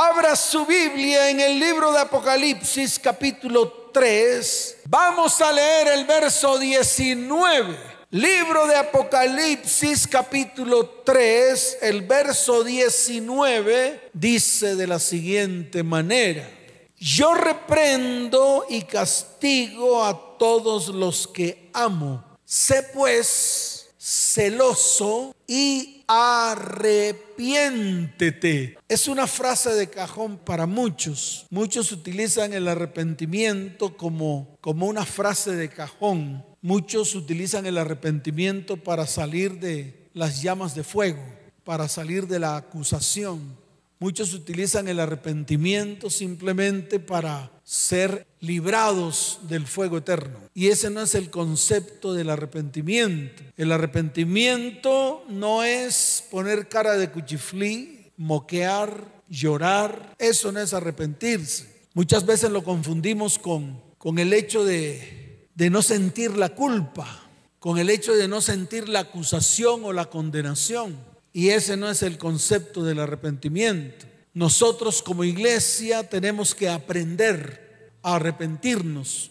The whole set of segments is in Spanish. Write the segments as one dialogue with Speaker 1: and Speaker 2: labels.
Speaker 1: Abra su Biblia en el libro de Apocalipsis capítulo 3. Vamos a leer el verso 19. Libro de Apocalipsis capítulo 3, el verso 19 dice de la siguiente manera. Yo reprendo y castigo a todos los que amo. Sé pues celoso y arrepiéntete. Es una frase de cajón para muchos. Muchos utilizan el arrepentimiento como, como una frase de cajón. Muchos utilizan el arrepentimiento para salir de las llamas de fuego, para salir de la acusación. Muchos utilizan el arrepentimiento simplemente para ser librados del fuego eterno. Y ese no es el concepto del arrepentimiento. El arrepentimiento no es poner cara de cuchiflí, moquear, llorar. Eso no es arrepentirse. Muchas veces lo confundimos con, con el hecho de de no sentir la culpa, con el hecho de no sentir la acusación o la condenación. Y ese no es el concepto del arrepentimiento. Nosotros como iglesia tenemos que aprender a arrepentirnos.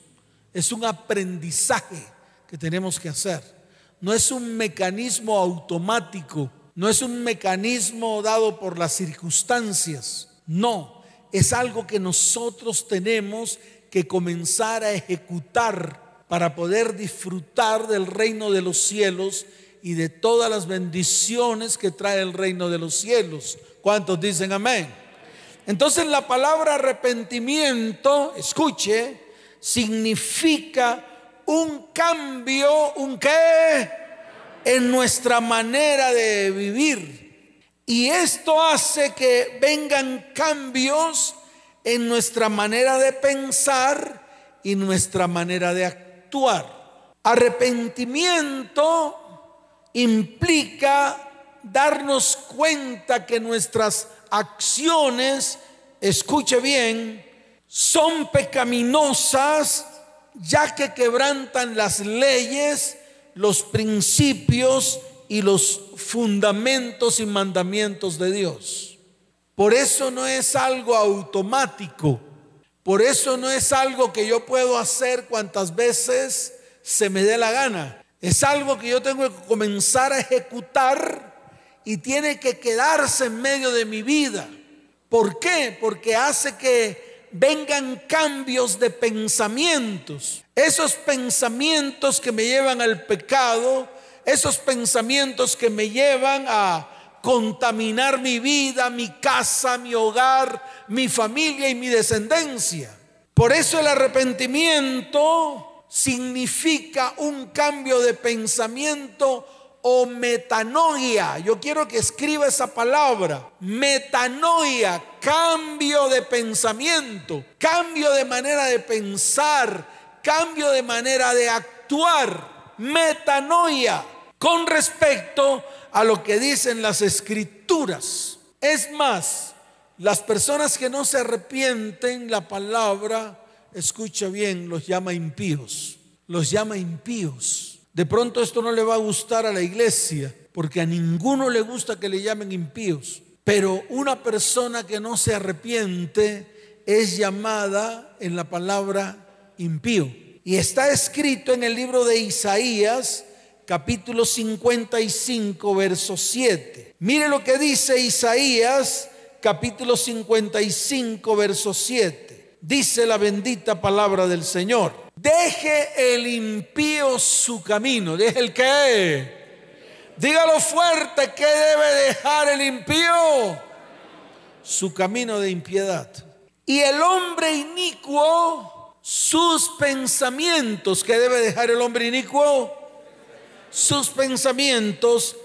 Speaker 1: Es un aprendizaje que tenemos que hacer. No es un mecanismo automático, no es un mecanismo dado por las circunstancias. No, es algo que nosotros tenemos que comenzar a ejecutar para poder disfrutar del reino de los cielos y de todas las bendiciones que trae el reino de los cielos. ¿Cuántos dicen amén? Entonces la palabra arrepentimiento, escuche, significa un cambio, un qué, en nuestra manera de vivir. Y esto hace que vengan cambios en nuestra manera de pensar y nuestra manera de actuar. Arrepentimiento implica darnos cuenta que nuestras acciones, escuche bien, son pecaminosas ya que quebrantan las leyes, los principios y los fundamentos y mandamientos de Dios. Por eso no es algo automático. Por eso no es algo que yo puedo hacer cuantas veces se me dé la gana. Es algo que yo tengo que comenzar a ejecutar y tiene que quedarse en medio de mi vida. ¿Por qué? Porque hace que vengan cambios de pensamientos. Esos pensamientos que me llevan al pecado, esos pensamientos que me llevan a contaminar mi vida, mi casa, mi hogar, mi familia y mi descendencia. Por eso el arrepentimiento significa un cambio de pensamiento o metanoia. Yo quiero que escriba esa palabra. Metanoia, cambio de pensamiento, cambio de manera de pensar, cambio de manera de actuar. Metanoia con respecto a lo que dicen las escrituras. Es más, las personas que no se arrepienten, la palabra, escucha bien, los llama impíos. Los llama impíos. De pronto esto no le va a gustar a la iglesia, porque a ninguno le gusta que le llamen impíos. Pero una persona que no se arrepiente es llamada en la palabra impío. Y está escrito en el libro de Isaías, capítulo 55, verso 7. Mire lo que dice Isaías, capítulo 55, verso 7. Dice la bendita palabra del Señor. Deje el impío su camino. Deje el qué. Dígalo fuerte que debe dejar el impío su camino de impiedad. Y el hombre inicuo sus pensamientos. que debe dejar el hombre inicuo? sus pensamientos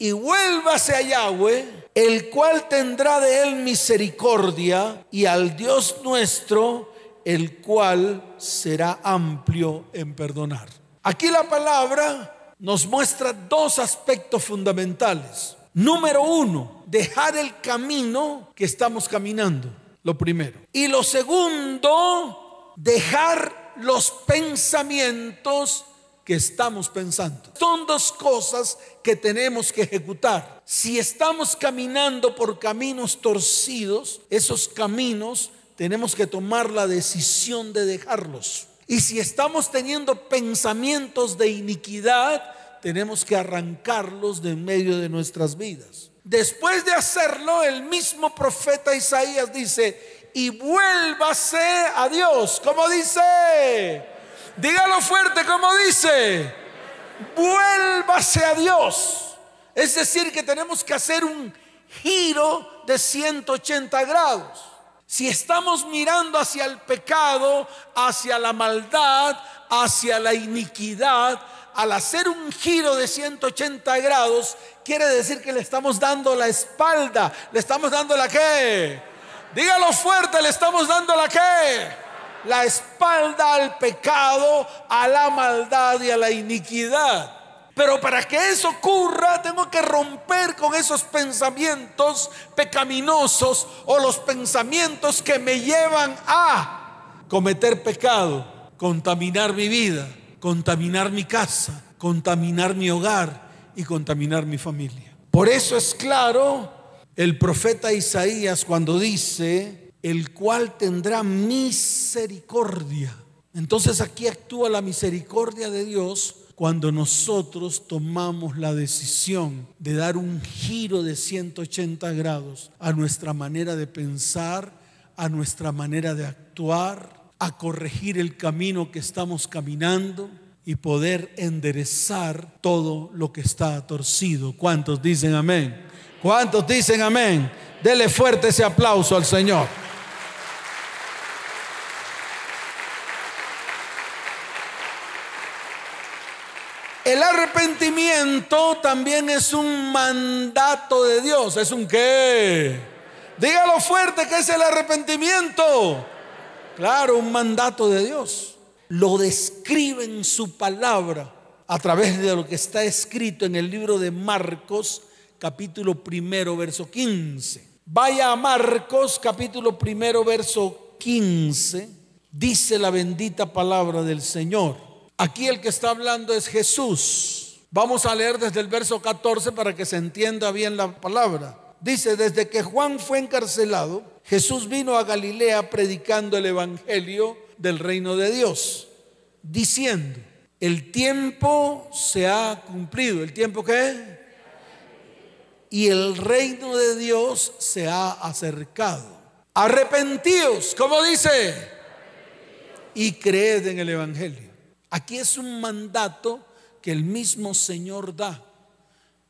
Speaker 1: y vuélvase a Yahweh, el cual tendrá de él misericordia, y al Dios nuestro, el cual será amplio en perdonar. Aquí la palabra nos muestra dos aspectos fundamentales. Número uno, dejar el camino que estamos caminando, lo primero. Y lo segundo, dejar los pensamientos que estamos pensando. Son dos cosas que tenemos que ejecutar. Si estamos caminando por caminos torcidos, esos caminos tenemos que tomar la decisión de dejarlos. Y si estamos teniendo pensamientos de iniquidad, tenemos que arrancarlos de en medio de nuestras vidas. Después de hacerlo, el mismo profeta Isaías dice, y vuélvase a Dios. como dice? Dígalo fuerte, como dice? Vuélvase a Dios. Es decir, que tenemos que hacer un giro de 180 grados. Si estamos mirando hacia el pecado, hacia la maldad, hacia la iniquidad, al hacer un giro de 180 grados, quiere decir que le estamos dando la espalda, le estamos dando la qué? Dígalo fuerte, le estamos dando la qué? La espalda al pecado, a la maldad y a la iniquidad. Pero para que eso ocurra, tengo que romper con esos pensamientos pecaminosos o los pensamientos que me llevan a cometer pecado, contaminar mi vida, contaminar mi casa, contaminar mi hogar y contaminar mi familia. Por eso es claro el profeta Isaías cuando dice, el cual tendrá misericordia. Entonces aquí actúa la misericordia de Dios cuando nosotros tomamos la decisión de dar un giro de 180 grados a nuestra manera de pensar, a nuestra manera de actuar, a corregir el camino que estamos caminando y poder enderezar todo lo que está torcido. ¿Cuántos dicen amén? ¿Cuántos dicen amén? Dele fuerte ese aplauso al Señor. El arrepentimiento también es un mandato de Dios. ¿Es un qué? Dígalo fuerte que es el arrepentimiento. Claro, un mandato de Dios. Lo describe en su palabra a través de lo que está escrito en el libro de Marcos, capítulo primero, verso 15. Vaya a Marcos, capítulo primero, verso 15. Dice la bendita palabra del Señor. Aquí el que está hablando es Jesús. Vamos a leer desde el verso 14 para que se entienda bien la palabra. Dice, desde que Juan fue encarcelado, Jesús vino a Galilea predicando el Evangelio del reino de Dios, diciendo, el tiempo se ha cumplido. ¿El tiempo qué? Y el reino de Dios se ha acercado. Arrepentíos, como dice, y creed en el Evangelio. Aquí es un mandato que el mismo Señor da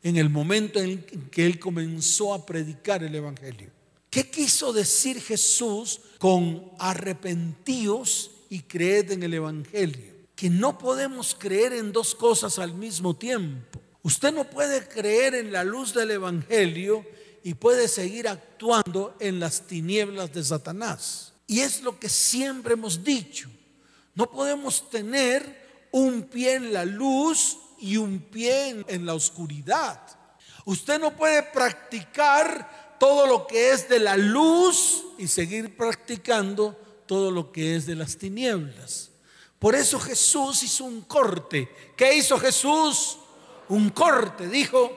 Speaker 1: en el momento en que Él comenzó a predicar el Evangelio. ¿Qué quiso decir Jesús con arrepentíos y creed en el Evangelio? Que no podemos creer en dos cosas al mismo tiempo. Usted no puede creer en la luz del Evangelio y puede seguir actuando en las tinieblas de Satanás. Y es lo que siempre hemos dicho. No podemos tener un pie en la luz y un pie en la oscuridad. Usted no puede practicar todo lo que es de la luz y seguir practicando todo lo que es de las tinieblas. Por eso Jesús hizo un corte. ¿Qué hizo Jesús? Un corte. Dijo,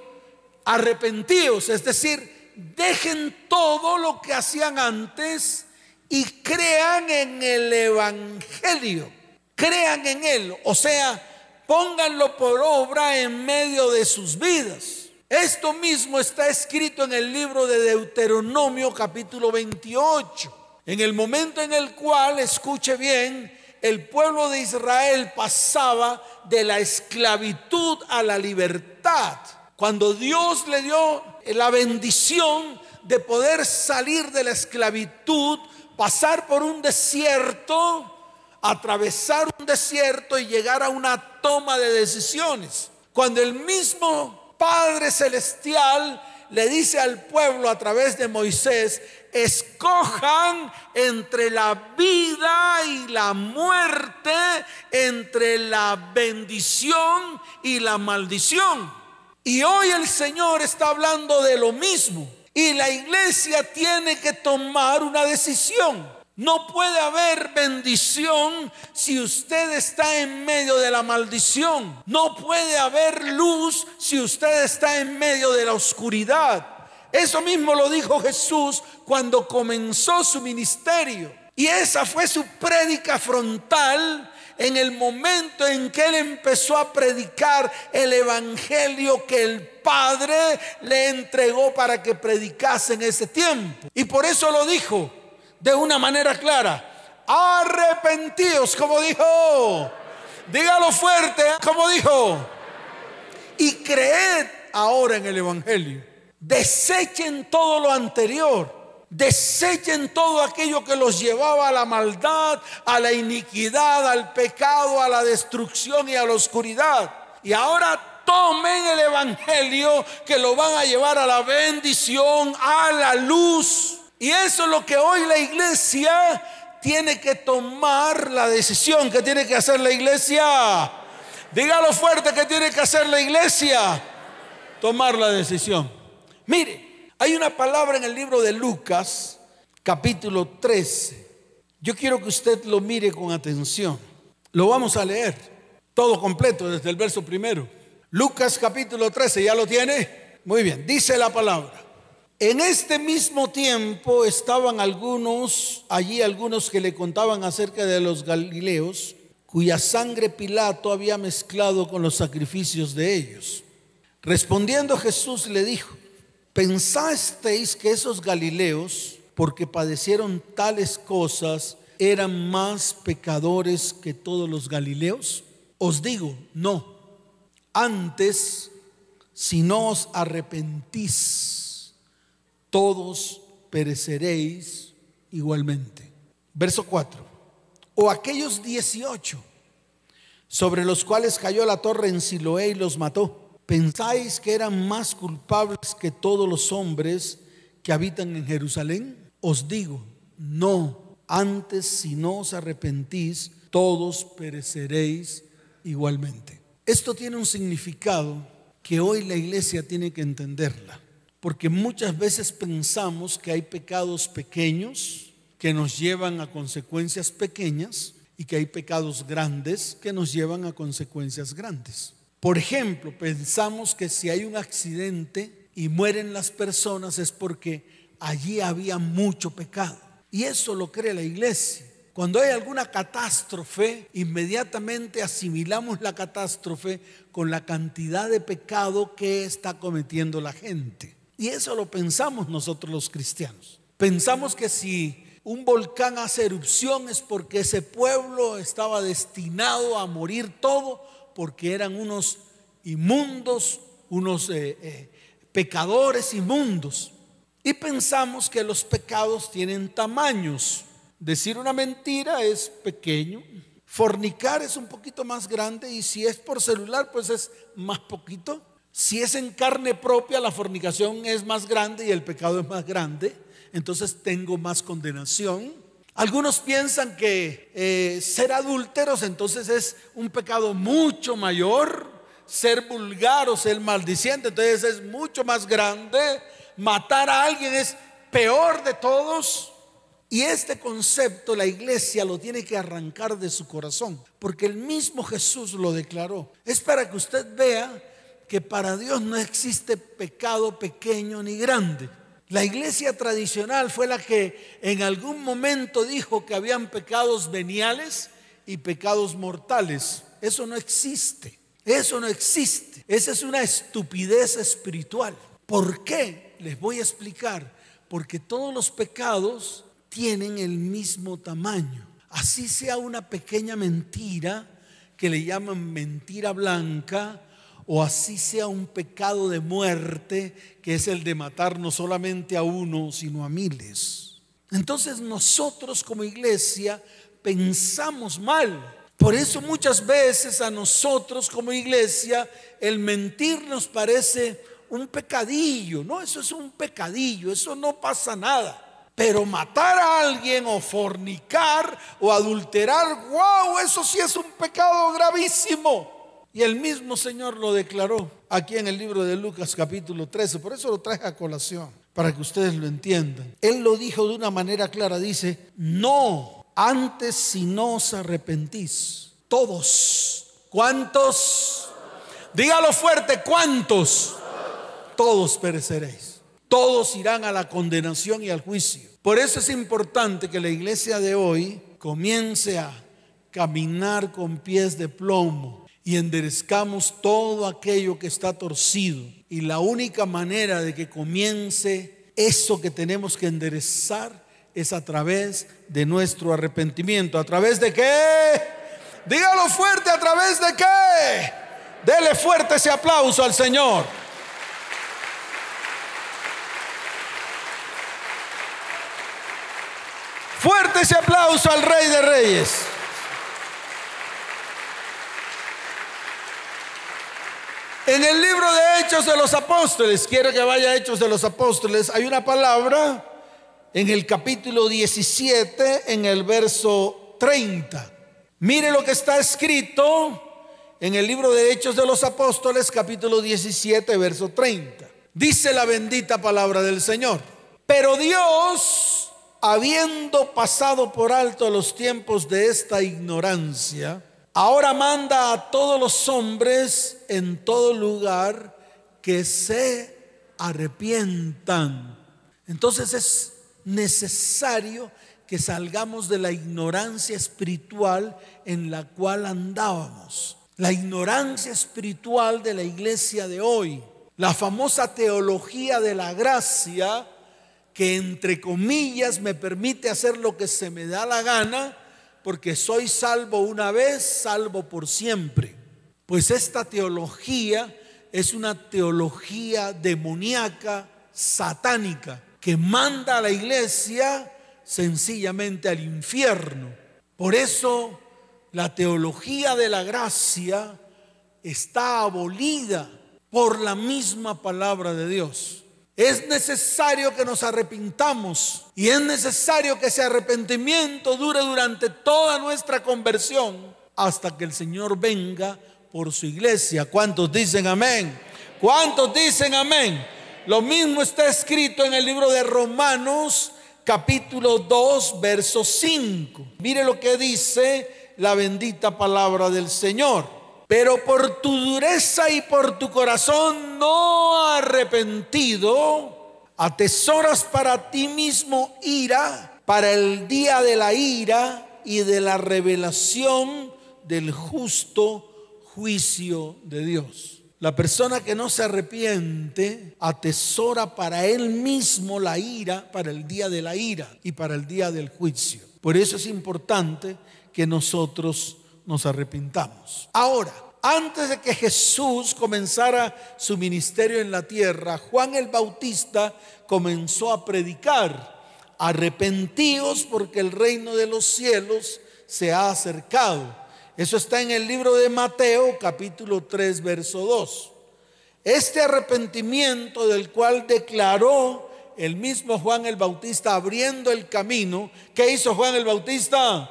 Speaker 1: arrepentíos, es decir, dejen todo lo que hacían antes y crean en el Evangelio, crean en Él, o sea, pónganlo por obra en medio de sus vidas. Esto mismo está escrito en el libro de Deuteronomio capítulo 28, en el momento en el cual, escuche bien, el pueblo de Israel pasaba de la esclavitud a la libertad. Cuando Dios le dio la bendición de poder salir de la esclavitud, pasar por un desierto, atravesar un desierto y llegar a una toma de decisiones. Cuando el mismo Padre Celestial le dice al pueblo a través de Moisés, escojan entre la vida y la muerte, entre la bendición y la maldición. Y hoy el Señor está hablando de lo mismo. Y la iglesia tiene que tomar una decisión. No puede haber bendición si usted está en medio de la maldición. No puede haber luz si usted está en medio de la oscuridad. Eso mismo lo dijo Jesús cuando comenzó su ministerio. Y esa fue su prédica frontal en el momento en que él empezó a predicar el evangelio que el Padre le entregó para que predicase en ese tiempo. Y por eso lo dijo de una manera clara. Arrepentidos, como dijo. Dígalo fuerte, como dijo. Y creed ahora en el Evangelio. Desechen todo lo anterior. Desechen todo aquello que los llevaba a la maldad, a la iniquidad, al pecado, a la destrucción y a la oscuridad. Y ahora tomen el Evangelio que lo van a llevar a la bendición, a la luz. Y eso es lo que hoy la iglesia tiene que tomar la decisión que tiene que hacer la iglesia. Dígalo fuerte que tiene que hacer la iglesia. Tomar la decisión. Mire, hay una palabra en el libro de Lucas, capítulo 13. Yo quiero que usted lo mire con atención. Lo vamos a leer todo completo desde el verso primero. Lucas capítulo 13, ¿ya lo tiene? Muy bien, dice la palabra. En este mismo tiempo estaban algunos, allí algunos que le contaban acerca de los galileos, cuya sangre Pilato había mezclado con los sacrificios de ellos. Respondiendo Jesús le dijo, ¿pensasteis que esos galileos, porque padecieron tales cosas, eran más pecadores que todos los galileos? Os digo, no. Antes, si no os arrepentís, todos pereceréis igualmente. Verso 4. O aquellos 18 sobre los cuales cayó la torre en Siloé y los mató. ¿Pensáis que eran más culpables que todos los hombres que habitan en Jerusalén? Os digo, no. Antes, si no os arrepentís, todos pereceréis igualmente. Esto tiene un significado que hoy la iglesia tiene que entenderla porque muchas veces pensamos que hay pecados pequeños que nos llevan a consecuencias pequeñas y que hay pecados grandes que nos llevan a consecuencias grandes. Por ejemplo, pensamos que si hay un accidente y mueren las personas es porque allí había mucho pecado. Y eso lo cree la iglesia. Cuando hay alguna catástrofe, inmediatamente asimilamos la catástrofe con la cantidad de pecado que está cometiendo la gente. Y eso lo pensamos nosotros los cristianos. Pensamos que si un volcán hace erupción es porque ese pueblo estaba destinado a morir todo porque eran unos inmundos, unos eh, eh, pecadores inmundos. Y pensamos que los pecados tienen tamaños. Decir una mentira es pequeño, fornicar es un poquito más grande y si es por celular pues es más poquito. Si es en carne propia, la fornicación es más grande y el pecado es más grande, entonces tengo más condenación. Algunos piensan que eh, ser adúlteros entonces es un pecado mucho mayor, ser vulgar o ser maldiciente, entonces es mucho más grande, matar a alguien es peor de todos. Y este concepto la iglesia lo tiene que arrancar de su corazón, porque el mismo Jesús lo declaró. Es para que usted vea que para Dios no existe pecado pequeño ni grande. La iglesia tradicional fue la que en algún momento dijo que habían pecados veniales y pecados mortales. Eso no existe. Eso no existe. Esa es una estupidez espiritual. ¿Por qué? Les voy a explicar. Porque todos los pecados tienen el mismo tamaño. Así sea una pequeña mentira que le llaman mentira blanca o así sea un pecado de muerte, que es el de matar no solamente a uno, sino a miles. Entonces nosotros como iglesia pensamos mal. Por eso muchas veces a nosotros como iglesia el mentir nos parece un pecadillo. No, eso es un pecadillo, eso no pasa nada. Pero matar a alguien o fornicar o adulterar, wow, eso sí es un pecado gravísimo. Y el mismo Señor lo declaró aquí en el libro de Lucas capítulo 13. Por eso lo traje a colación. para que ustedes lo entiendan. Él lo dijo de una manera clara, dice, no, antes si no os arrepentís, todos, ¿cuántos? Dígalo fuerte, ¿cuántos? Todos pereceréis. Todos irán a la condenación y al juicio. Por eso es importante que la iglesia de hoy comience a caminar con pies de plomo y enderezcamos todo aquello que está torcido. Y la única manera de que comience eso que tenemos que enderezar es a través de nuestro arrepentimiento. ¿A través de qué? Dígalo fuerte, ¿a través de qué? Dele fuerte ese aplauso al Señor. Fuerte ese aplauso al Rey de Reyes. En el libro de Hechos de los Apóstoles, quiero que vaya a Hechos de los Apóstoles, hay una palabra en el capítulo 17, en el verso 30. Mire lo que está escrito en el libro de Hechos de los Apóstoles, capítulo 17, verso 30. Dice la bendita palabra del Señor. Pero Dios, habiendo pasado por alto los tiempos de esta ignorancia, ahora manda a todos los hombres en todo lugar que se arrepientan. Entonces es necesario que salgamos de la ignorancia espiritual en la cual andábamos. La ignorancia espiritual de la iglesia de hoy. La famosa teología de la gracia que entre comillas me permite hacer lo que se me da la gana porque soy salvo una vez, salvo por siempre. Pues esta teología es una teología demoníaca, satánica, que manda a la iglesia sencillamente al infierno. Por eso la teología de la gracia está abolida por la misma palabra de Dios. Es necesario que nos arrepintamos y es necesario que ese arrepentimiento dure durante toda nuestra conversión hasta que el Señor venga por su iglesia. ¿Cuántos dicen amén? ¿Cuántos dicen amén? Lo mismo está escrito en el libro de Romanos capítulo 2 verso 5. Mire lo que dice la bendita palabra del Señor. Pero por tu dureza y por tu corazón no arrepentido, atesoras para ti mismo ira para el día de la ira y de la revelación del justo juicio de Dios. La persona que no se arrepiente atesora para él mismo la ira para el día de la ira y para el día del juicio. Por eso es importante que nosotros nos arrepintamos. Ahora, antes de que Jesús comenzara su ministerio en la tierra, Juan el Bautista comenzó a predicar, arrepentíos porque el reino de los cielos se ha acercado. Eso está en el libro de Mateo capítulo 3 verso 2. Este arrepentimiento del cual declaró el mismo Juan el Bautista abriendo el camino, ¿qué hizo Juan el Bautista?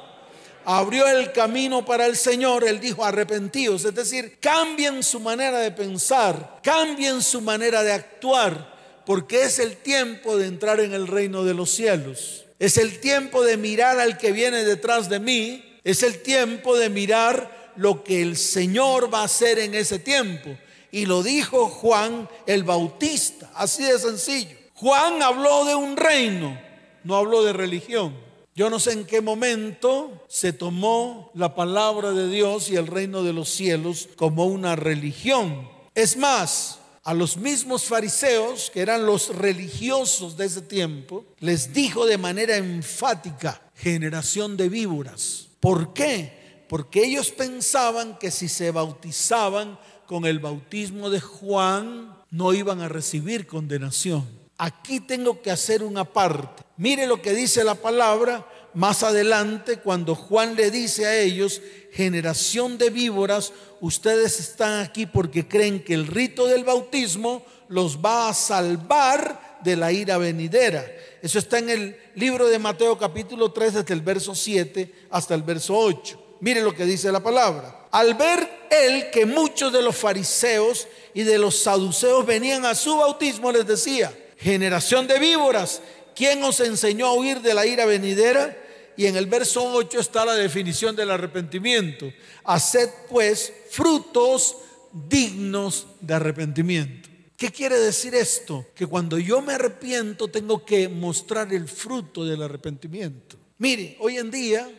Speaker 1: Abrió el camino para el Señor, Él dijo arrepentidos, es decir, cambien su manera de pensar, cambien su manera de actuar, porque es el tiempo de entrar en el reino de los cielos. Es el tiempo de mirar al que viene detrás de mí, es el tiempo de mirar lo que el Señor va a hacer en ese tiempo. Y lo dijo Juan el Bautista, así de sencillo. Juan habló de un reino, no habló de religión. Yo no sé en qué momento se tomó la palabra de Dios y el reino de los cielos como una religión. Es más, a los mismos fariseos, que eran los religiosos de ese tiempo, les dijo de manera enfática, generación de víboras. ¿Por qué? Porque ellos pensaban que si se bautizaban con el bautismo de Juan, no iban a recibir condenación. Aquí tengo que hacer una parte. Mire lo que dice la palabra más adelante cuando Juan le dice a ellos, generación de víboras, ustedes están aquí porque creen que el rito del bautismo los va a salvar de la ira venidera. Eso está en el libro de Mateo capítulo 3 desde el verso 7 hasta el verso 8. Mire lo que dice la palabra. Al ver él que muchos de los fariseos y de los saduceos venían a su bautismo, les decía, generación de víboras, ¿quién os enseñó a huir de la ira venidera? Y en el verso 8 está la definición del arrepentimiento. Haced pues frutos dignos de arrepentimiento. ¿Qué quiere decir esto? Que cuando yo me arrepiento tengo que mostrar el fruto del arrepentimiento. Mire, hoy en día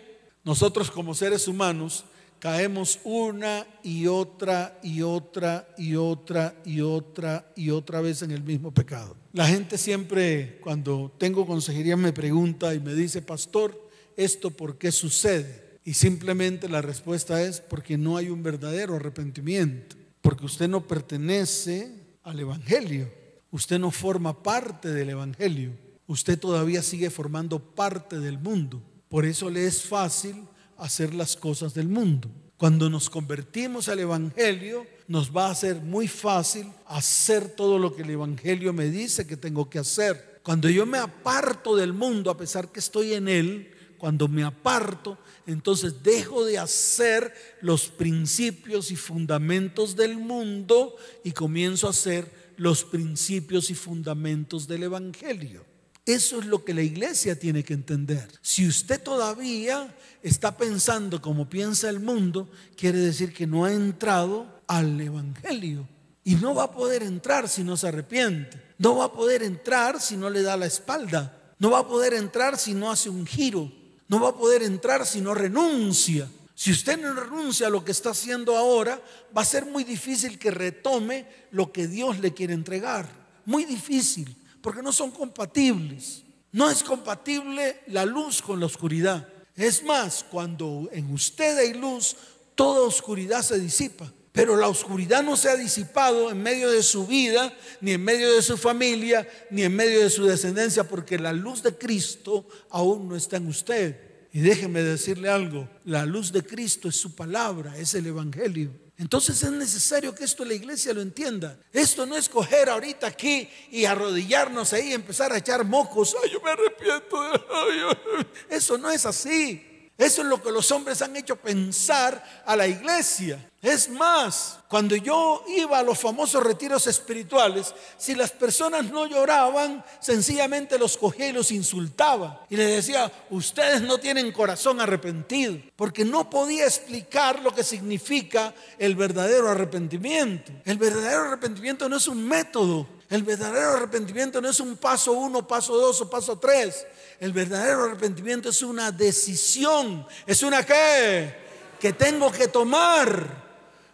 Speaker 1: nosotros como seres humanos caemos una y otra y otra y otra y otra y otra vez en el mismo pecado. La gente siempre cuando tengo consejería me pregunta y me dice, pastor, ¿esto por qué sucede? Y simplemente la respuesta es porque no hay un verdadero arrepentimiento, porque usted no pertenece al Evangelio, usted no forma parte del Evangelio, usted todavía sigue formando parte del mundo. Por eso le es fácil hacer las cosas del mundo. Cuando nos convertimos al Evangelio, nos va a ser muy fácil hacer todo lo que el Evangelio me dice que tengo que hacer. Cuando yo me aparto del mundo, a pesar que estoy en él, cuando me aparto, entonces dejo de hacer los principios y fundamentos del mundo y comienzo a hacer los principios y fundamentos del Evangelio. Eso es lo que la iglesia tiene que entender. Si usted todavía está pensando como piensa el mundo, quiere decir que no ha entrado al Evangelio. Y no va a poder entrar si no se arrepiente. No va a poder entrar si no le da la espalda. No va a poder entrar si no hace un giro. No va a poder entrar si no renuncia. Si usted no renuncia a lo que está haciendo ahora, va a ser muy difícil que retome lo que Dios le quiere entregar. Muy difícil porque no son compatibles. No es compatible la luz con la oscuridad. Es más, cuando en usted hay luz, toda oscuridad se disipa. Pero la oscuridad no se ha disipado en medio de su vida, ni en medio de su familia, ni en medio de su descendencia, porque la luz de Cristo aún no está en usted. Y déjeme decirle algo, la luz de Cristo es su palabra, es el Evangelio. Entonces es necesario que esto la iglesia lo entienda. Esto no es coger ahorita aquí y arrodillarnos ahí y empezar a echar mocos. Ay, yo me arrepiento. De... Eso no es así. Eso es lo que los hombres han hecho pensar a la iglesia. Es más, cuando yo iba a los famosos retiros espirituales, si las personas no lloraban, sencillamente los cogía y los insultaba. Y les decía, ustedes no tienen corazón arrepentido, porque no podía explicar lo que significa el verdadero arrepentimiento. El verdadero arrepentimiento no es un método, el verdadero arrepentimiento no es un paso uno, paso dos o paso tres. El verdadero arrepentimiento es una decisión. Es una? Que tengo que tomar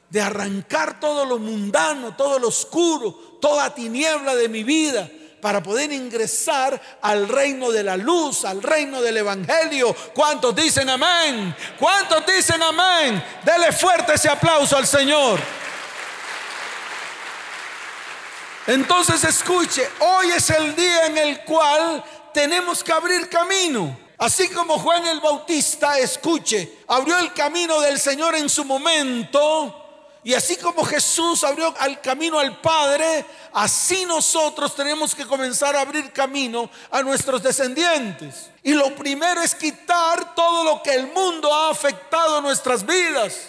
Speaker 1: de arrancar todo lo mundano, todo lo oscuro, toda tiniebla de mi vida para poder ingresar al reino de la luz, al reino del Evangelio. ¿Cuántos dicen amén? ¿Cuántos dicen amén? Dele fuerte ese aplauso al Señor. Entonces escuche, hoy es el día en el cual tenemos que abrir camino. Así como Juan el Bautista, escuche, abrió el camino del Señor en su momento. Y así como Jesús abrió el camino al Padre, así nosotros tenemos que comenzar a abrir camino a nuestros descendientes. Y lo primero es quitar todo lo que el mundo ha afectado a nuestras vidas.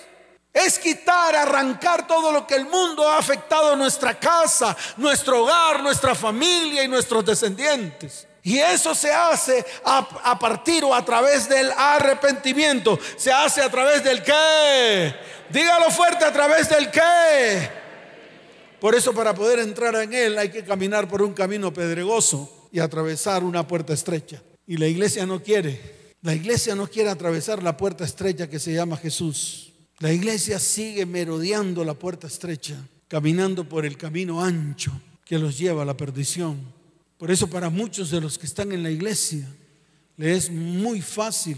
Speaker 1: Es quitar, arrancar todo lo que el mundo ha afectado a nuestra casa, nuestro hogar, nuestra familia y nuestros descendientes. Y eso se hace a, partir o a través del arrepentimiento. Se hace a través del qué. Dígalo fuerte, a través del qué. Por eso para poder entrar en él hay que caminar por un camino pedregoso y atravesar una puerta estrecha. Y la iglesia no quiere. La iglesia no quiere atravesar la puerta estrecha que se llama Jesús. La iglesia sigue merodeando la puerta estrecha, caminando por el camino ancho que los lleva a la perdición. Por eso para muchos de los que están en la iglesia les es muy fácil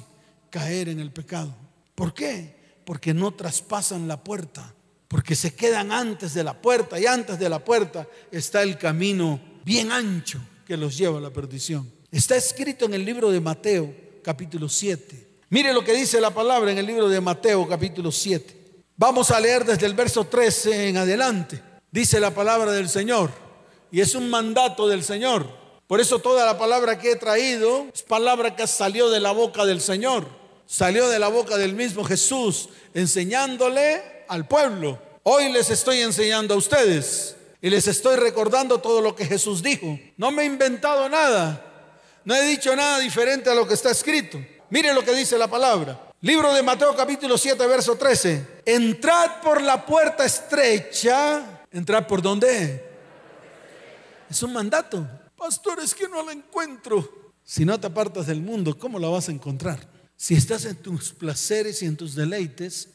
Speaker 1: caer en el pecado. ¿Por qué? Porque no traspasan la puerta, porque se quedan antes de la puerta y antes de la puerta está el camino bien ancho que los lleva a la perdición. Está escrito en el libro de Mateo capítulo 7 Mire lo que dice la palabra en el libro de Mateo capítulo 7. Vamos a leer desde el verso 13 en adelante. Dice la palabra del Señor y es un mandato del Señor. Por eso toda la palabra que he traído es palabra que salió de la boca del Señor. Salió de la boca del mismo Jesús enseñándole al pueblo. Hoy les estoy enseñando a ustedes. Y les estoy recordando todo lo que Jesús dijo. No me he inventado nada. No he dicho nada diferente a lo que está escrito. Mire lo que dice la palabra. Libro de Mateo capítulo 7, verso 13. Entrad por la puerta estrecha. ¿Entrad por dónde? Es un mandato. Pastor, es que no la encuentro. Si no te apartas del mundo, ¿cómo la vas a encontrar? Si estás en tus placeres y en tus deleites,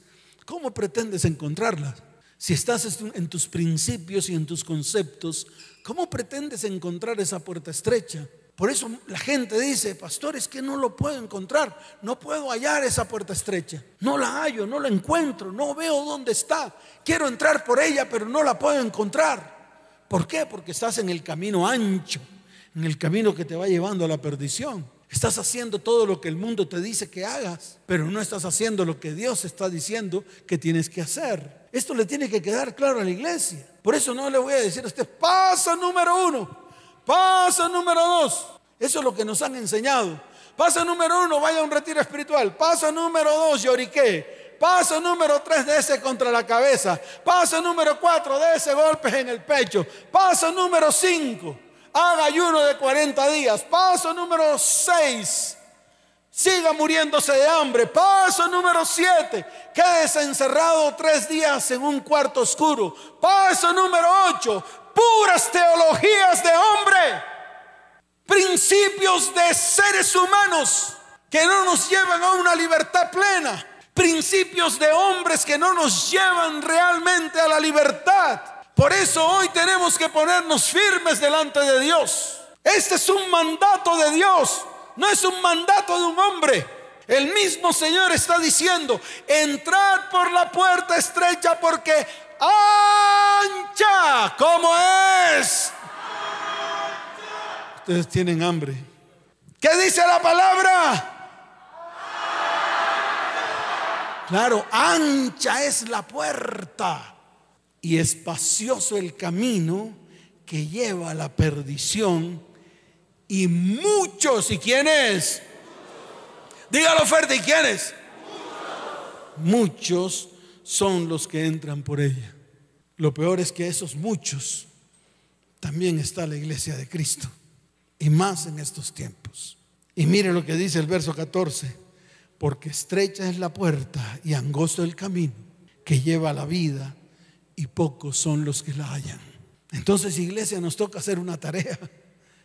Speaker 1: ¿cómo pretendes encontrarla? Si estás en tus principios y en tus conceptos, ¿cómo pretendes encontrar esa puerta estrecha? Por eso la gente dice, pastor, es que no lo puedo encontrar, no puedo hallar esa puerta estrecha, no la hallo, no la encuentro, no veo dónde está, quiero entrar por ella, pero no la puedo encontrar. ¿Por qué? Porque estás en el camino ancho, en el camino que te va llevando a la perdición. Estás haciendo todo lo que el mundo te dice que hagas, pero no estás haciendo lo que Dios está diciendo que tienes que hacer. Esto le tiene que quedar claro a la iglesia. Por eso no le voy a decir a usted, paso número uno, Paso número dos. Eso es lo que nos han enseñado. Paso número uno, vaya a un retiro espiritual. Paso número dos, lloriqué. Paso número tres, ese contra la cabeza. Paso número cuatro, ese golpes en el pecho. Paso número cinco, haga ayuno de 40 días. Paso número seis, siga muriéndose de hambre. Paso número siete, quédese encerrado tres días en un cuarto oscuro. Paso número ocho, puras teologías de hombre, principios de seres humanos que no nos llevan a una libertad plena, principios de hombres que no nos llevan realmente a la libertad. Por eso hoy tenemos que ponernos firmes delante de Dios. Este es un mandato de Dios, no es un mandato de un hombre. El mismo Señor está diciendo, entrad por la puerta estrecha porque ancha. ¿Cómo es? Ustedes tienen hambre. ¿Qué dice la palabra? Claro, ancha es la puerta y espacioso el camino que lleva a la perdición y muchos, ¿y quiénes? Dígalo fuerte, ¿y quiénes? Muchos son los que entran por ella. Lo peor es que esos muchos también está la iglesia de Cristo. Y más en estos tiempos. Y mire lo que dice el verso 14. Porque estrecha es la puerta y angosto el camino que lleva a la vida y pocos son los que la hallan. Entonces, iglesia, nos toca hacer una tarea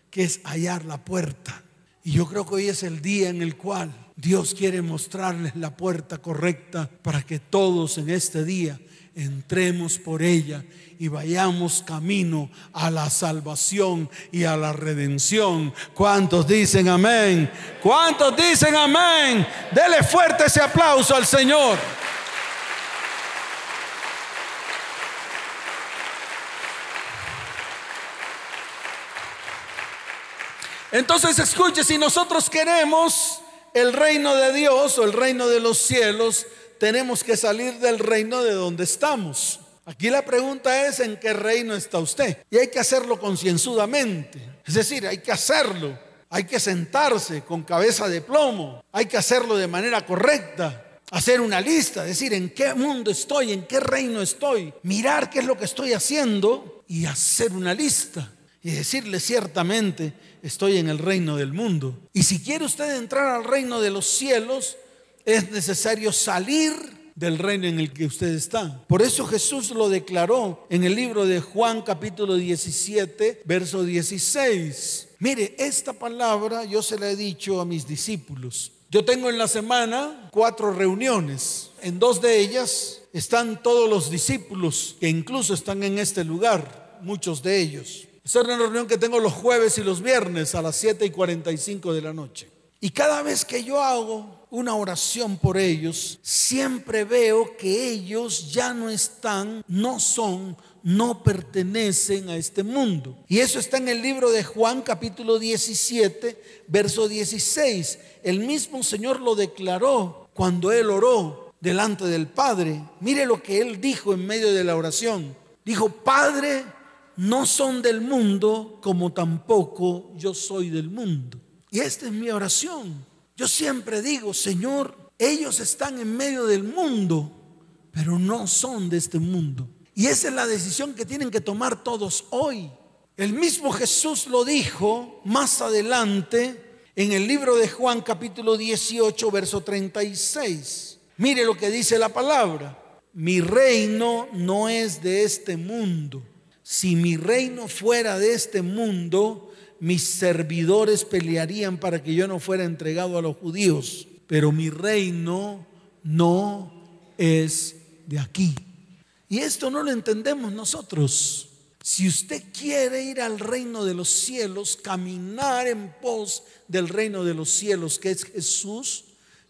Speaker 1: que es hallar la puerta. Y yo creo que hoy es el día en el cual Dios quiere mostrarles la puerta correcta para que todos en este día entremos por ella y vayamos camino a la salvación y a la redención. ¿Cuántos dicen amén? ¿Cuántos dicen amén? Dele fuerte ese aplauso al Señor. Entonces escuche, si nosotros queremos el reino de Dios o el reino de los cielos, tenemos que salir del reino de donde estamos. Aquí la pregunta es en qué reino está usted. Y hay que hacerlo concienzudamente. Es decir, hay que hacerlo. Hay que sentarse con cabeza de plomo. Hay que hacerlo de manera correcta. Hacer una lista, decir en qué mundo estoy, en qué reino estoy. Mirar qué es lo que estoy haciendo y hacer una lista. Y decirle ciertamente, estoy en el reino del mundo. Y si quiere usted entrar al reino de los cielos, es necesario salir del reino en el que usted está. Por eso Jesús lo declaró en el libro de Juan capítulo 17, verso 16. Mire, esta palabra yo se la he dicho a mis discípulos. Yo tengo en la semana cuatro reuniones. En dos de ellas están todos los discípulos que incluso están en este lugar, muchos de ellos. Esa es una reunión que tengo los jueves y los viernes a las 7 y 45 de la noche. Y cada vez que yo hago una oración por ellos, siempre veo que ellos ya no están, no son, no pertenecen a este mundo. Y eso está en el libro de Juan capítulo 17, verso 16. El mismo Señor lo declaró cuando él oró delante del Padre. Mire lo que él dijo en medio de la oración. Dijo, Padre, no son del mundo como tampoco yo soy del mundo. Y esta es mi oración. Yo siempre digo, Señor, ellos están en medio del mundo, pero no son de este mundo. Y esa es la decisión que tienen que tomar todos hoy. El mismo Jesús lo dijo más adelante en el libro de Juan capítulo 18, verso 36. Mire lo que dice la palabra. Mi reino no es de este mundo. Si mi reino fuera de este mundo, mis servidores pelearían para que yo no fuera entregado a los judíos. Pero mi reino no es de aquí. Y esto no lo entendemos nosotros. Si usted quiere ir al reino de los cielos, caminar en pos del reino de los cielos, que es Jesús,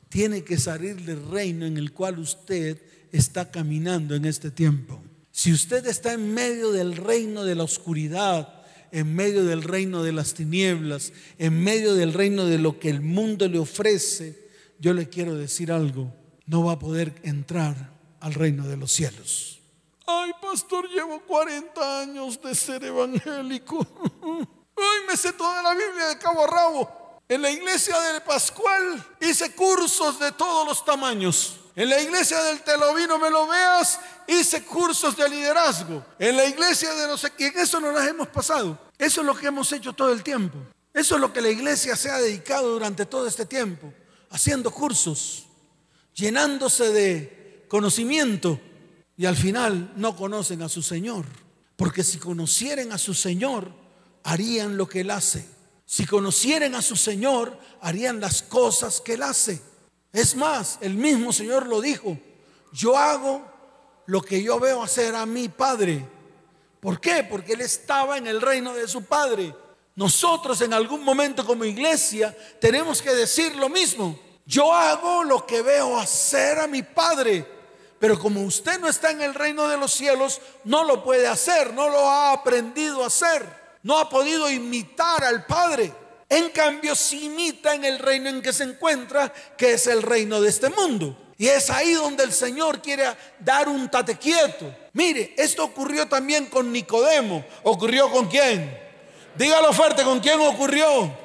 Speaker 1: tiene que salir del reino en el cual usted está caminando en este tiempo. Si usted está en medio del reino de la oscuridad, en medio del reino de las tinieblas, en medio del reino de lo que el mundo le ofrece, yo le quiero decir algo, no va a poder entrar al reino de los cielos. Ay, pastor, llevo 40 años de ser evangélico. Ay, me sé toda la Biblia de cabo a rabo. En la iglesia del Pascual hice cursos de todos los tamaños. En la iglesia del Telovino me lo veas, hice cursos de liderazgo. En la iglesia de no sé en eso nos las hemos pasado. Eso es lo que hemos hecho todo el tiempo. Eso es lo que la iglesia se ha dedicado durante todo este tiempo, haciendo cursos, llenándose de conocimiento y al final no conocen a su Señor. Porque si conocieran a su Señor, harían lo que Él hace. Si conocieran a su Señor, harían las cosas que Él hace. Es más, el mismo Señor lo dijo, yo hago lo que yo veo hacer a mi Padre. ¿Por qué? Porque Él estaba en el reino de su Padre. Nosotros en algún momento como iglesia tenemos que decir lo mismo. Yo hago lo que veo hacer a mi Padre. Pero como usted no está en el reino de los cielos, no lo puede hacer, no lo ha aprendido a hacer, no ha podido imitar al Padre. En cambio, se imita en el reino en que se encuentra, que es el reino de este mundo. Y es ahí donde el Señor quiere dar un tate quieto. Mire, esto ocurrió también con Nicodemo. ¿Ocurrió con quién? Dígalo fuerte, ¿con quién ocurrió?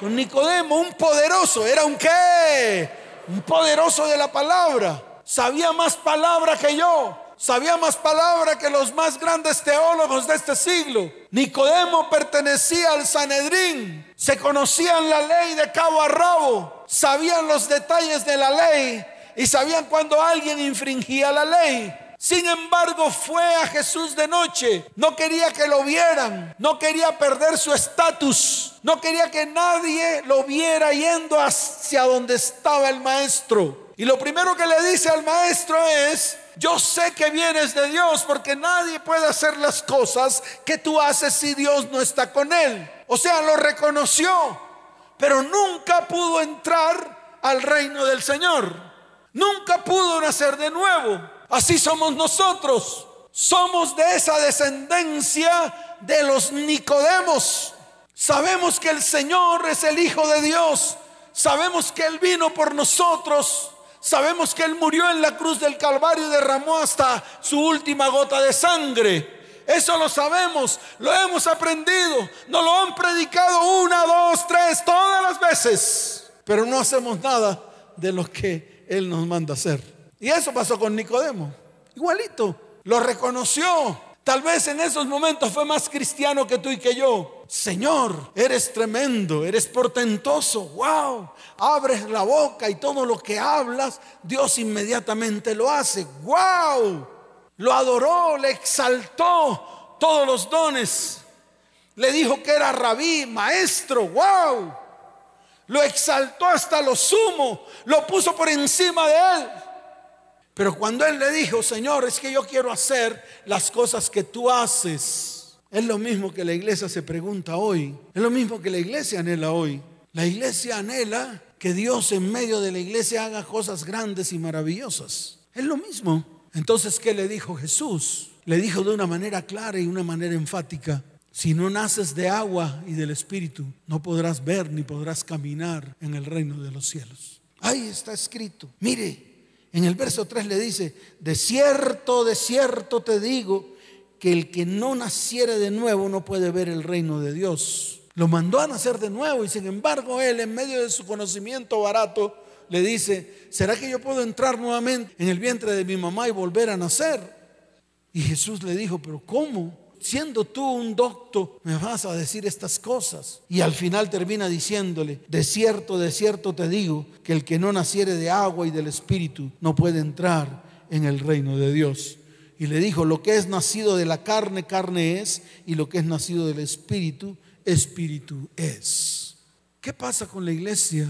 Speaker 1: Con Nicodemo, un poderoso. ¿Era un qué? Un poderoso de la palabra. Sabía más palabra que yo sabía más palabra que los más grandes teólogos de este siglo. Nicodemo pertenecía al Sanedrín, se conocían la ley de cabo a rabo, sabían los detalles de la ley y sabían cuando alguien infringía la ley. Sin embargo, fue a Jesús de noche. No quería que lo vieran. No quería perder su estatus. No quería que nadie lo viera yendo hacia donde estaba el maestro. Y lo primero que le dice al maestro es, yo sé que vienes de Dios porque nadie puede hacer las cosas que tú haces si Dios no está con él. O sea, lo reconoció, pero nunca pudo entrar al reino del Señor. Nunca pudo nacer de nuevo. Así somos nosotros. Somos de esa descendencia de los Nicodemos. Sabemos que el Señor es el Hijo de Dios. Sabemos que Él vino por nosotros Sabemos que Él murió en la cruz del Calvario y derramó hasta su última gota de sangre. Eso lo sabemos, lo hemos aprendido, nos lo han predicado una, dos, tres, todas las veces. Pero no hacemos nada de lo que Él nos manda hacer. Y eso pasó con Nicodemo. Igualito. Lo reconoció, Tal vez en esos momentos fue más cristiano que tú y que yo. Señor, eres tremendo, eres portentoso, wow. Abres la boca y todo lo que hablas, Dios inmediatamente lo hace, wow. Lo adoró, le exaltó todos los dones. Le dijo que era rabí, maestro, wow. Lo exaltó hasta lo sumo, lo puso por encima de él. Pero cuando él le dijo, Señor, es que yo quiero hacer las cosas que tú haces, es lo mismo que la iglesia se pregunta hoy, es lo mismo que la iglesia anhela hoy. La iglesia anhela que Dios en medio de la iglesia haga cosas grandes y maravillosas. Es lo mismo. Entonces, ¿qué le dijo Jesús? Le dijo de una manera clara y una manera enfática, si no naces de agua y del Espíritu, no podrás ver ni podrás caminar en el reino de los cielos. Ahí está escrito. Mire, en el verso 3 le dice, de cierto, de cierto te digo, que el que no naciere de nuevo no puede ver el reino de Dios. Lo mandó a nacer de nuevo y sin embargo él en medio de su conocimiento barato le dice, ¿será que yo puedo entrar nuevamente en el vientre de mi mamá y volver a nacer? Y Jesús le dijo, pero ¿cómo? Siendo tú un doctor, me vas a decir estas cosas. Y al final termina diciéndole, de cierto, de cierto te digo, que el que no naciere de agua y del Espíritu no puede entrar en el reino de Dios. Y le dijo, lo que es nacido de la carne, carne es, y lo que es nacido del Espíritu, Espíritu es. ¿Qué pasa con la iglesia?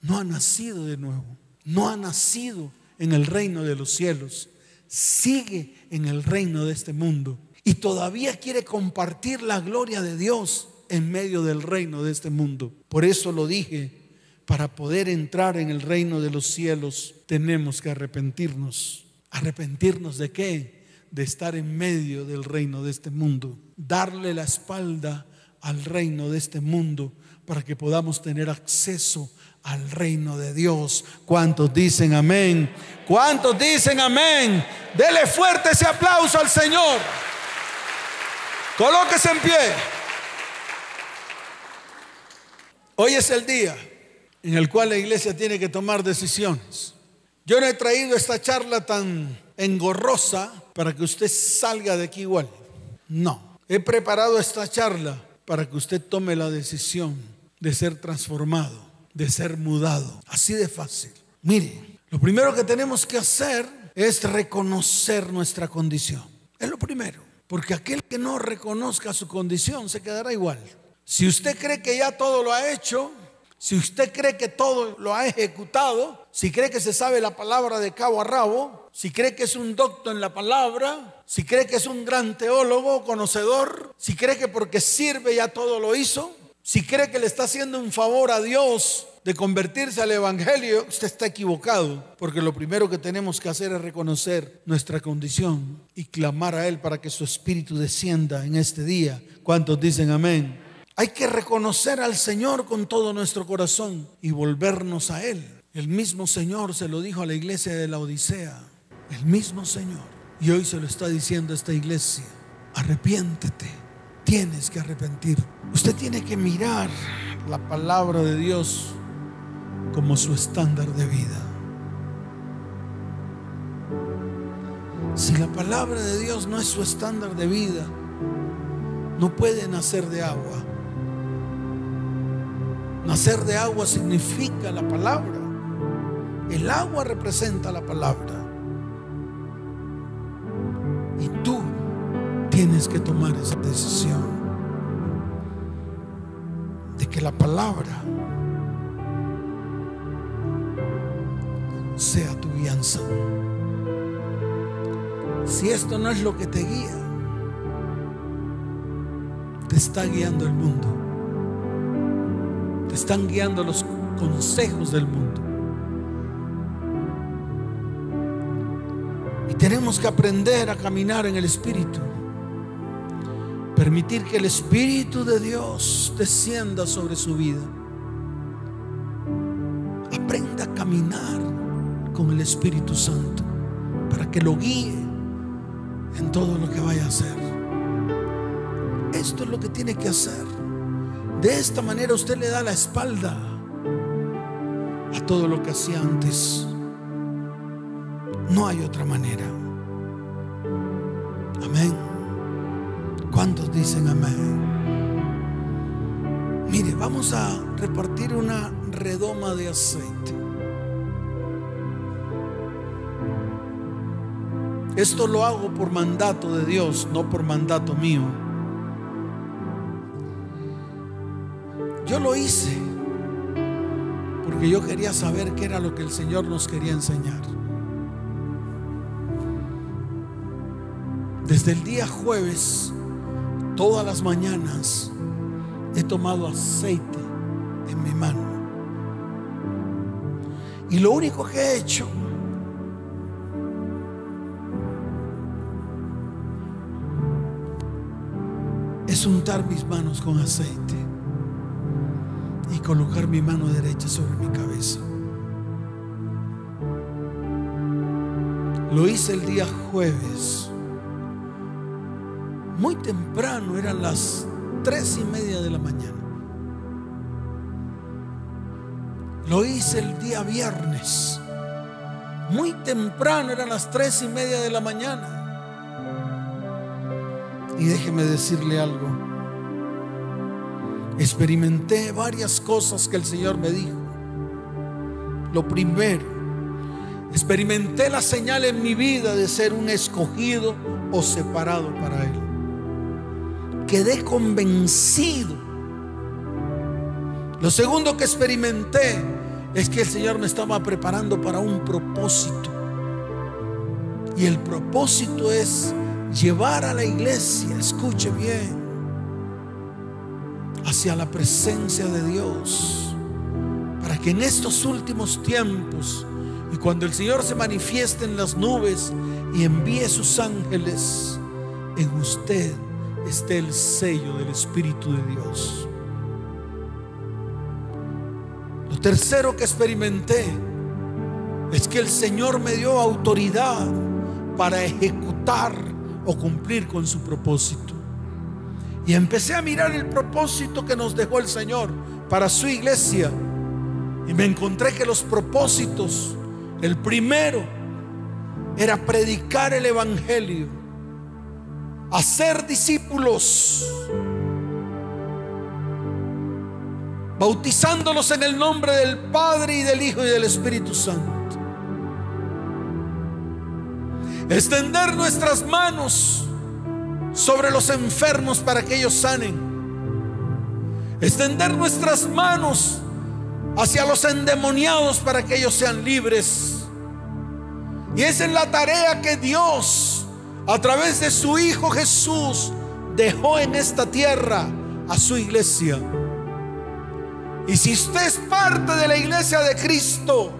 Speaker 1: No ha nacido de nuevo, no ha nacido en el reino de los cielos, sigue en el reino de este mundo y todavía quiere compartir la gloria de Dios en medio del reino de este mundo. Por eso lo dije, para poder entrar en el reino de los cielos tenemos que arrepentirnos. ¿Arrepentirnos de qué? De estar en medio del reino de este mundo. Darle la espalda al reino de este mundo para que podamos tener acceso al reino de Dios. ¿Cuántos dicen amén? ¿Cuántos dicen amén? Dele fuerte ese aplauso al Señor. Colóquese en pie. Hoy es el día en el cual la iglesia tiene que tomar decisiones. Yo no he traído esta charla tan engorrosa para que usted salga de aquí igual. No, he preparado esta charla para que usted tome la decisión de ser transformado, de ser mudado. Así de fácil. Mire, lo primero que tenemos que hacer es reconocer nuestra condición. Es lo primero. Porque aquel que no reconozca su condición se quedará igual. Si usted cree que ya todo lo ha hecho, si usted cree que todo lo ha ejecutado, si cree que se sabe la palabra de cabo a rabo, si cree que es un doctor en la palabra, si cree que es un gran teólogo, conocedor, si cree que porque sirve ya todo lo hizo, si cree que le está haciendo un favor a Dios de convertirse al Evangelio, usted está equivocado, porque lo primero que tenemos que hacer es reconocer nuestra condición y clamar a Él para que su Espíritu descienda en este día. ¿Cuántos dicen amén? Hay que reconocer al Señor con todo nuestro corazón y volvernos a Él. El mismo Señor se lo dijo a la iglesia de la Odisea, el mismo Señor. Y hoy se lo está diciendo a esta iglesia, arrepiéntete, tienes que arrepentir. Usted tiene que mirar la palabra de Dios como su estándar de vida. Si la palabra de Dios no es su estándar de vida, no puede nacer de agua. Nacer de agua significa la palabra. El agua representa la palabra. Y tú tienes que tomar esa decisión de que la palabra sea tu guianza. Si esto no es lo que te guía, te está guiando el mundo. Te están guiando los consejos del mundo. Y tenemos que aprender a caminar en el Espíritu. Permitir que el Espíritu de Dios descienda sobre su vida. Espíritu Santo para que lo guíe en todo lo que vaya a hacer. Esto es lo que tiene que hacer. De esta manera usted le da la espalda a todo lo que hacía antes. No hay otra manera. Amén. ¿Cuántos dicen amén? Mire, vamos a repartir una redoma de aceite. Esto lo hago por mandato de Dios, no por mandato mío. Yo lo hice porque yo quería saber qué era lo que el Señor nos quería enseñar. Desde el día jueves, todas las mañanas, he tomado aceite en mi mano. Y lo único que he hecho es untar mis manos con aceite y colocar mi mano derecha sobre mi cabeza. Lo hice el día jueves. Muy temprano, eran las tres y media de la mañana. Lo hice el día viernes. Muy temprano, eran las tres y media de la mañana. Y déjeme decirle algo. Experimenté varias cosas que el Señor me dijo. Lo primero, experimenté la señal en mi vida de ser un escogido o separado para Él. Quedé convencido. Lo segundo que experimenté es que el Señor me estaba preparando para un propósito. Y el propósito es llevar a la iglesia, escuche bien, hacia la presencia de Dios. Para que en estos últimos tiempos y cuando el Señor se manifieste en las nubes y envíe sus ángeles, en usted esté el sello del Espíritu de Dios. Lo tercero que experimenté es que el Señor me dio autoridad para ejecutar o cumplir con su propósito. Y empecé a mirar el propósito que nos dejó el Señor para su iglesia. Y me encontré que los propósitos, el primero, era predicar el Evangelio, hacer discípulos, bautizándolos en el nombre del Padre y del Hijo y del Espíritu Santo. Extender nuestras manos sobre los enfermos para que ellos sanen. Extender nuestras manos hacia los endemoniados para que ellos sean libres. Y esa es la tarea que Dios, a través de su Hijo Jesús, dejó en esta tierra a su iglesia. Y si usted es parte de la iglesia de Cristo,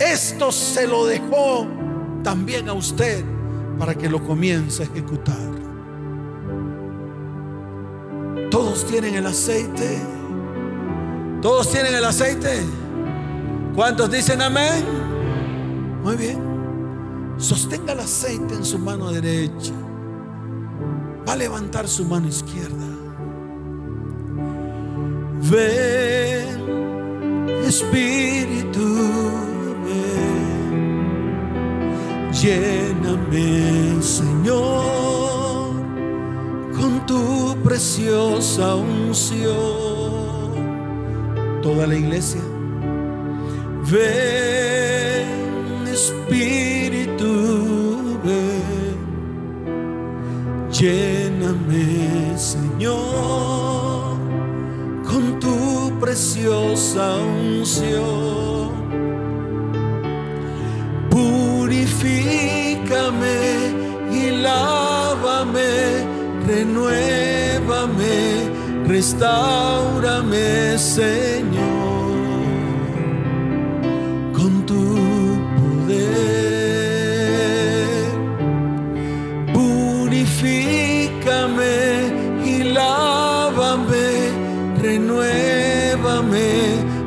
Speaker 1: esto se lo dejó también a usted para que lo comience a ejecutar. Todos tienen el aceite. Todos tienen el aceite. ¿Cuántos dicen amén? Muy bien. Sostenga el aceite en su mano derecha. Va a levantar su mano izquierda. Ven, Espíritu Lléname, Señor, con tu preciosa unción. Toda la iglesia. Ven, Espíritu, ven. Lléname, Señor, con tu preciosa unción purifícame y lávame, renuévame, restaurame, Señor, con tu poder. Purifícame y lávame, renuévame,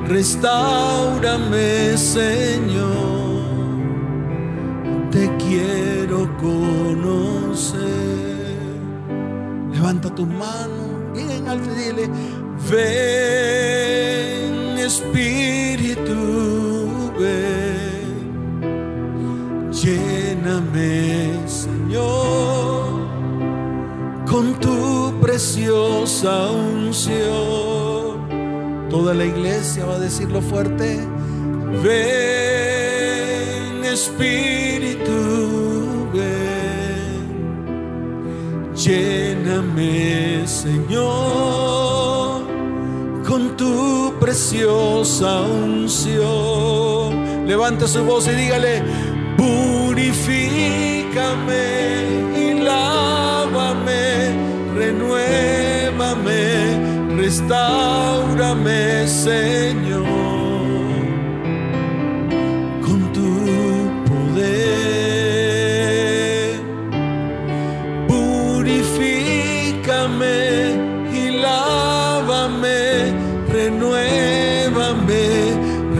Speaker 1: restaurame, Señor tu mano bien alto dile, ven Espíritu, ven. Lléname, Señor, con tu preciosa unción. Toda la iglesia va a decirlo fuerte. Ven Espíritu, Lléname, Señor, con tu preciosa unción. Levanta su voz y dígale, purifícame y lávame, renuévame, restaurame, Señor.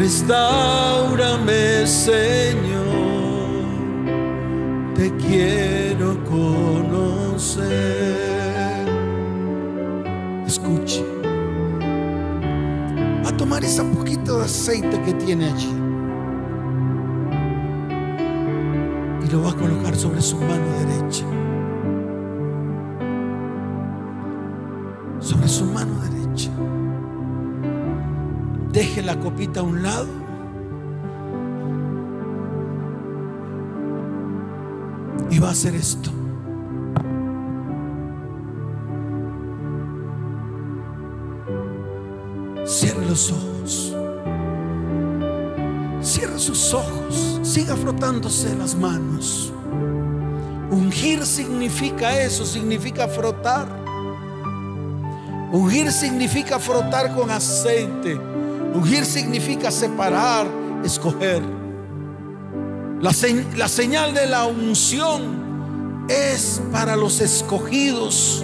Speaker 1: Restaurame, Señor. Te quiero conocer. Escuche. Va a tomar ese poquito de aceite que tiene allí. Y lo va a colocar sobre su mano derecha. sobre su mano derecha. Deje la copita a un lado. Y va a hacer esto. Cierre los ojos. Cierre sus ojos. Siga frotándose las manos. Ungir significa eso, significa frotar. Ungir significa frotar con aceite. Ungir significa separar, escoger. La, la, señal de la unción es para los escogidos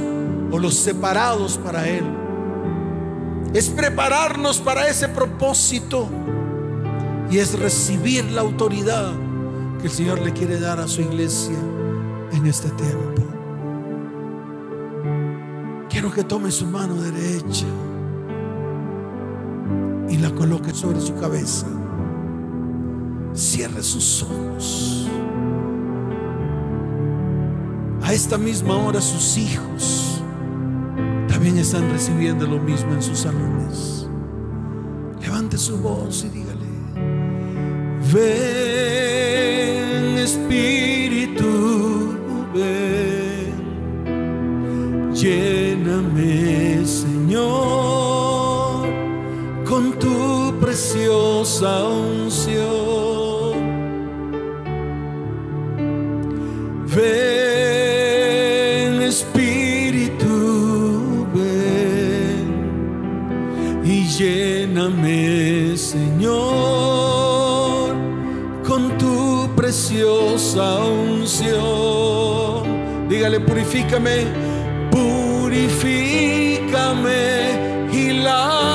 Speaker 1: o los separados para Él. Es prepararnos para ese propósito y es recibir la autoridad que el Señor le quiere dar a su iglesia en este tiempo. Quiero que tome su mano derecha y la coloque sobre su cabeza. Cierre sus ojos. A esta misma hora sus hijos también están recibiendo lo mismo en sus salones. Levante su voz y dígale, ven unción. Ven Espíritu, ven y lléname, Señor, con tu preciosa unción. Dígale, purifícame, purifícame y lávame,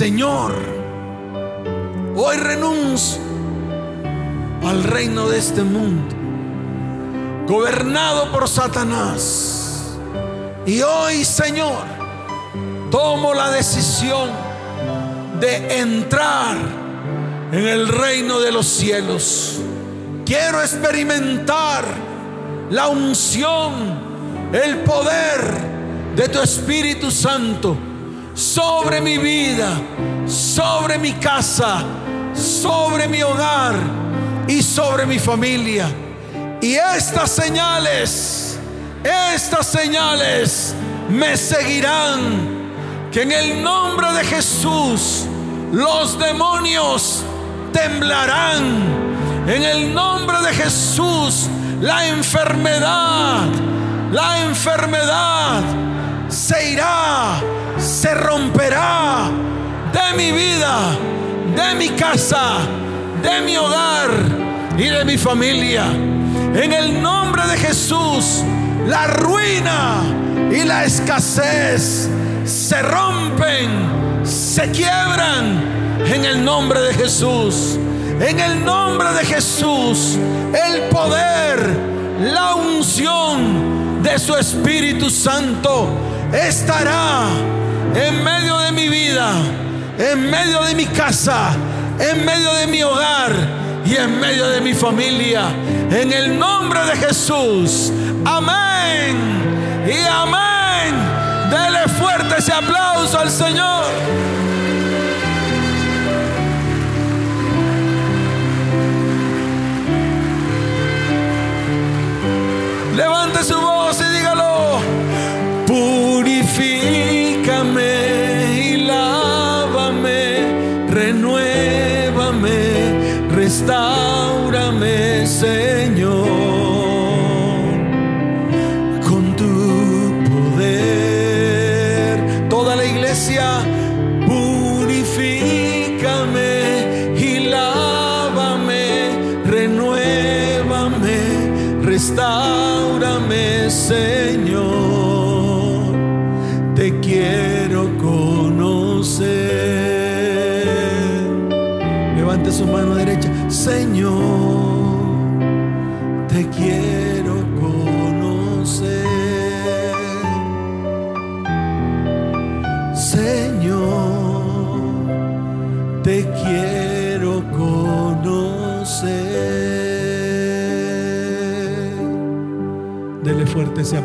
Speaker 1: Señor, hoy renuncio al reino de este mundo, gobernado por Satanás. Y hoy, Señor, tomo la decisión de entrar en el reino de los cielos. Quiero experimentar la unción, el poder de tu Espíritu Santo sobre mi vida, sobre mi casa, sobre mi hogar y sobre mi familia. Y estas señales, estas señales me seguirán que en el nombre de Jesús los demonios temblarán. En el nombre de Jesús la enfermedad, la enfermedad se irá, se romperá de mi vida, de mi casa, de mi hogar y de mi familia. En el nombre de Jesús, la ruina y la escasez se rompen, se quiebran en el nombre de Jesús. En el nombre de Jesús, el poder, la unción de su Espíritu Santo estará en medio de mi vida, en medio de mi casa, en medio de mi hogar y en medio de mi familia. En el nombre de Jesús. Amén. Y amén. Dele fuerte ese aplauso al Señor.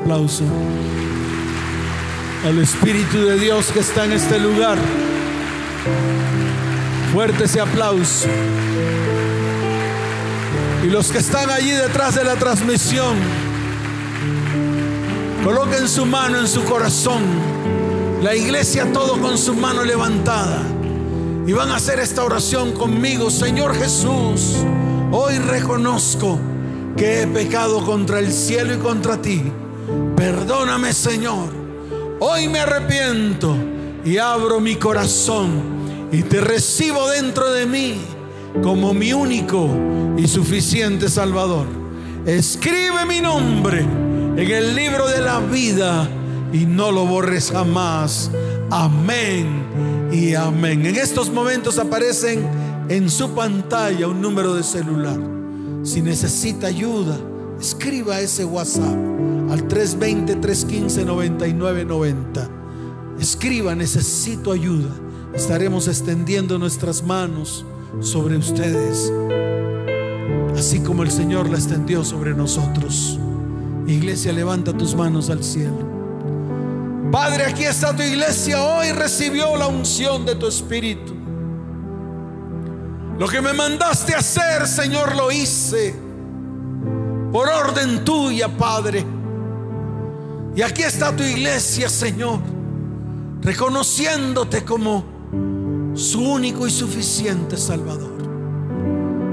Speaker 1: Aplauso al Espíritu de Dios que está en este lugar. Fuerte ese aplauso. Y los que están allí detrás de la transmisión, coloquen su mano en su corazón. La iglesia todo con su mano levantada. Y van a hacer esta oración conmigo. Señor Jesús, hoy reconozco que he pecado contra el cielo y contra ti. Perdóname, Señor. Hoy me arrepiento y abro mi corazón y te recibo dentro de mí como mi único y suficiente Salvador. Escribe mi nombre en el libro de la vida y no lo borres jamás. Amén y amén. En estos momentos aparecen en su pantalla un número de celular. Si necesita ayuda, escriba ese WhatsApp al 320-315-9990. Escriba, necesito ayuda. Estaremos extendiendo nuestras manos sobre ustedes, así como el Señor la extendió sobre nosotros. Iglesia, levanta tus manos al cielo. Padre, aquí está tu iglesia. Hoy recibió la unción de tu Espíritu. Lo que me mandaste hacer, Señor, lo hice por orden tuya, Padre. Y aquí está tu iglesia, Señor, reconociéndote como su único y suficiente Salvador.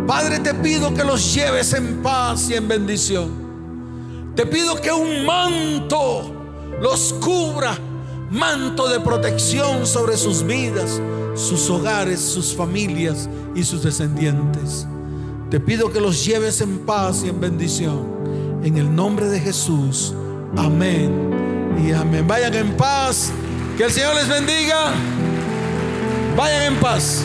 Speaker 1: Padre, te pido que los lleves en paz y en bendición. Te pido que un manto los cubra, manto de protección sobre sus vidas, sus hogares, sus familias y sus descendientes. Te pido que los lleves en paz y en bendición. En el nombre de Jesús. Amén y amén. Vayan en paz. Que el Señor les bendiga. Vayan en paz.